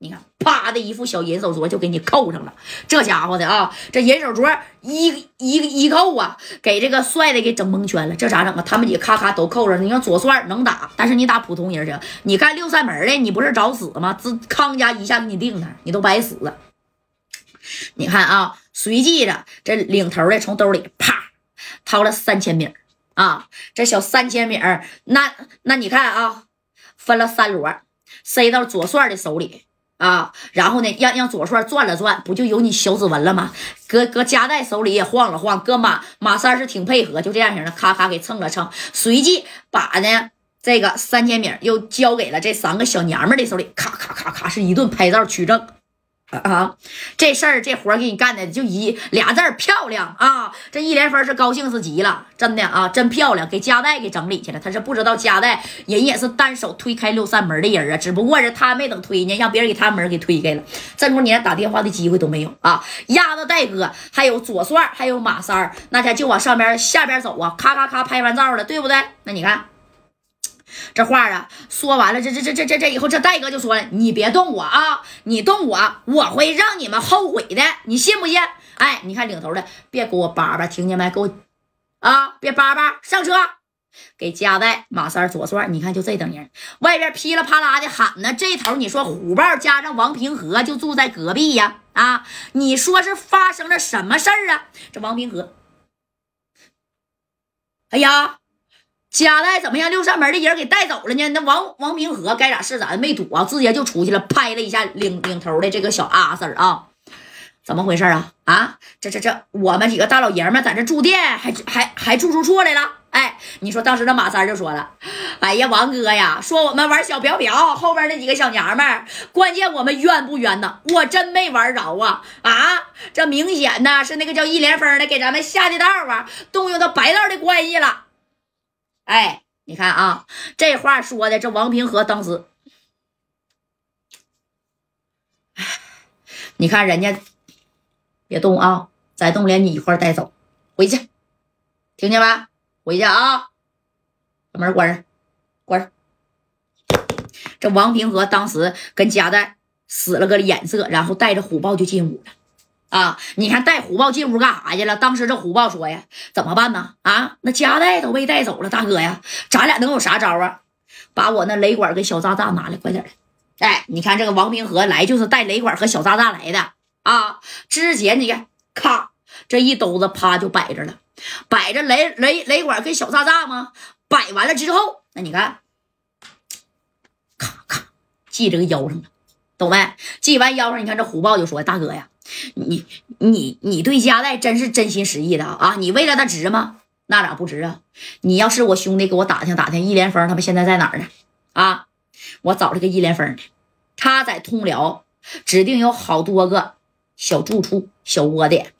你看，啪的一副小银手镯就给你扣上了。这家伙的啊，这银手镯一一一扣啊，给这个帅的给整蒙圈了。这咋整啊？他们几个咔咔都扣上了。你看左帅能打，但是你打普通人去，你干六扇门的，你不是找死吗？这康家一下给你定他，你都白死了。你看啊，随即着这领头的从兜里啪掏了三千米啊，这小三千米那那你看啊，分了三摞，塞到左帅的手里。啊，然后呢，让让左帅转了转，不就有你小指纹了吗？搁搁夹带手里也晃了晃，搁马马三是挺配合，就这样型的，咔咔给蹭了蹭，随即把呢这个三千米又交给了这三个小娘们的手里，咔咔咔咔是一顿拍照取证。啊，这事儿这活给你干的就一俩字儿漂亮啊！这一连分是高兴是急了，真的啊，真漂亮，给加代给整理去了。他是不知道加代人也是单手推开六扇门的人啊，只不过是他没等推呢，让别人给他门给推开了。这么连打电话的机会都没有啊！压子戴哥还有左帅还有马三儿，那天就往上边下边走啊，咔咔咔拍完照了，对不对？那你看。这话啊，说完了，这这这这这这以后，这戴哥就说了：“你别动我啊，你动我，我会让你们后悔的，你信不信？”哎，你看领头的，别给我叭叭，听见没？给我啊，别叭叭，上车，给加代、马三、左帅，你看就这等人，外边噼里啪啦的喊呢。这头你说虎豹加上王平和就住在隔壁呀？啊，你说是发生了什么事儿啊？这王平和，哎呀！贾代怎么让六扇门的人给带走了呢？那王王明和该咋是咋的，没躲啊，直接就出去了，拍了一下领领头的这个小阿 Sir 啊，怎么回事啊？啊，这这这，我们几个大老爷们在这住店，还还还住出错来了？哎，你说当时这马三就说了，哎呀，王哥呀，说我们玩小飘飘，后边那几个小娘们，关键我们冤不冤呢？我真没玩着啊！啊，这明显呢是那个叫一连峰的给咱们下的道啊，动用到白道的关系了。哎，你看啊，这话说的，这王平和当时，你看人家别动啊，再动连你一块带走，回去，听见没？回去啊，把门关上，关上。这王平和当时跟夹带使了个眼色，然后带着虎豹就进屋了。啊！你看带虎豹进屋干啥去了？当时这虎豹说呀：“怎么办呢？啊，那加代都被带走了，大哥呀，咱俩能有啥招啊？把我那雷管跟小炸炸拿来，快点的！哎，你看这个王明和来就是带雷管和小炸炸来的啊！之前你看，咔，这一兜子啪就摆着了，摆着雷雷雷管跟小炸炸吗？摆完了之后，那你看，咔咔系这个腰上了，懂没？系完腰上，你看这虎豹就说：“大哥呀。”你你你对加代真是真心实意的啊！你为了他值吗？那咋不值啊？你要是我兄弟，给我打听打听，一连峰他们现在在哪儿呢？啊，我找了个一连峰的，他在通辽，指定有好多个小住处、小窝点。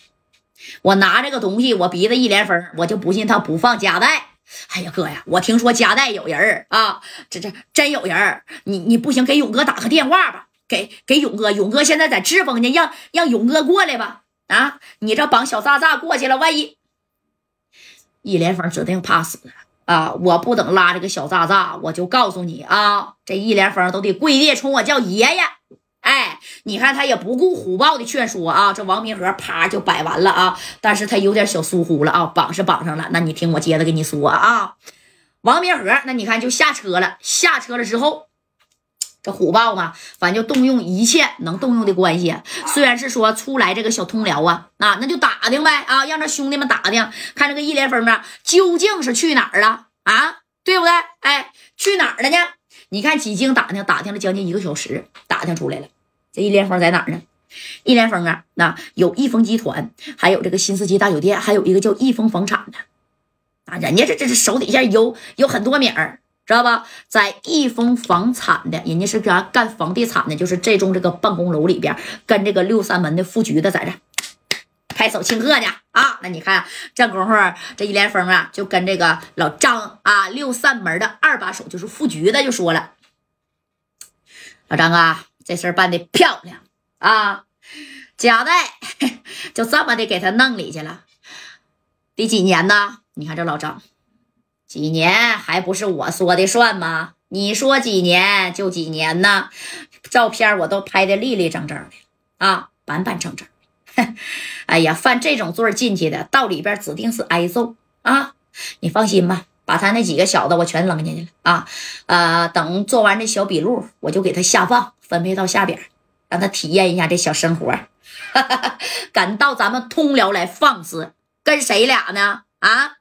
我拿这个东西，我逼着一连峰，我就不信他不放加代。哎呀，哥呀，我听说加代有人啊，这这真有人你你不行，给勇哥打个电话吧。给给勇哥，勇哥现在在赤峰呢，让让勇哥过来吧。啊，你这绑小炸炸过去了，万一一连峰指定怕死啊！我不等拉这个小炸炸，我就告诉你啊，这一连峰都得跪地冲我叫爷爷。哎，你看他也不顾虎豹的劝说啊，这王明和啪就摆完了啊，但是他有点小疏忽了啊，绑是绑上了，那你听我接着跟你说啊，王明和那你看就下车了，下车了之后。这虎豹嘛，反正就动用一切能动用的关系。虽然是说出来这个小通辽啊，啊，那就打听呗啊，让这兄弟们打听，看这个一连峰啊，究竟是去哪儿了啊？对不对？哎，去哪儿了呢？你看几经打听，打听了将近一个小时，打听出来了，这一连峰在哪儿呢？一连峰啊，那有易丰集团，还有这个新世纪大酒店，还有一个叫易丰房产的啊，人家这这这手底下有有很多米儿。知道吧？在益丰房产的，人家是干干房地产的，就是这栋这个办公楼里边，跟这个六三门的副局的在这拍手庆贺呢啊！那你看这功夫，这一连峰啊，就跟这个老张啊，六扇门的二把手，就是副局的，就说了：“老张啊，这事儿办的漂亮啊！贾代 就这么的给他弄里去了。第几年呢？你看这老张。”几年还不是我说的算吗？你说几年就几年呢？照片我都拍的立立正正的啊，板板正正。哎呀，犯这种罪进去的，到里边指定是挨揍啊！你放心吧，把他那几个小子我全扔进去了啊！呃，等做完这小笔录，我就给他下放，分配到下边，让他体验一下这小生活。敢到咱们通辽来放肆，跟谁俩呢？啊！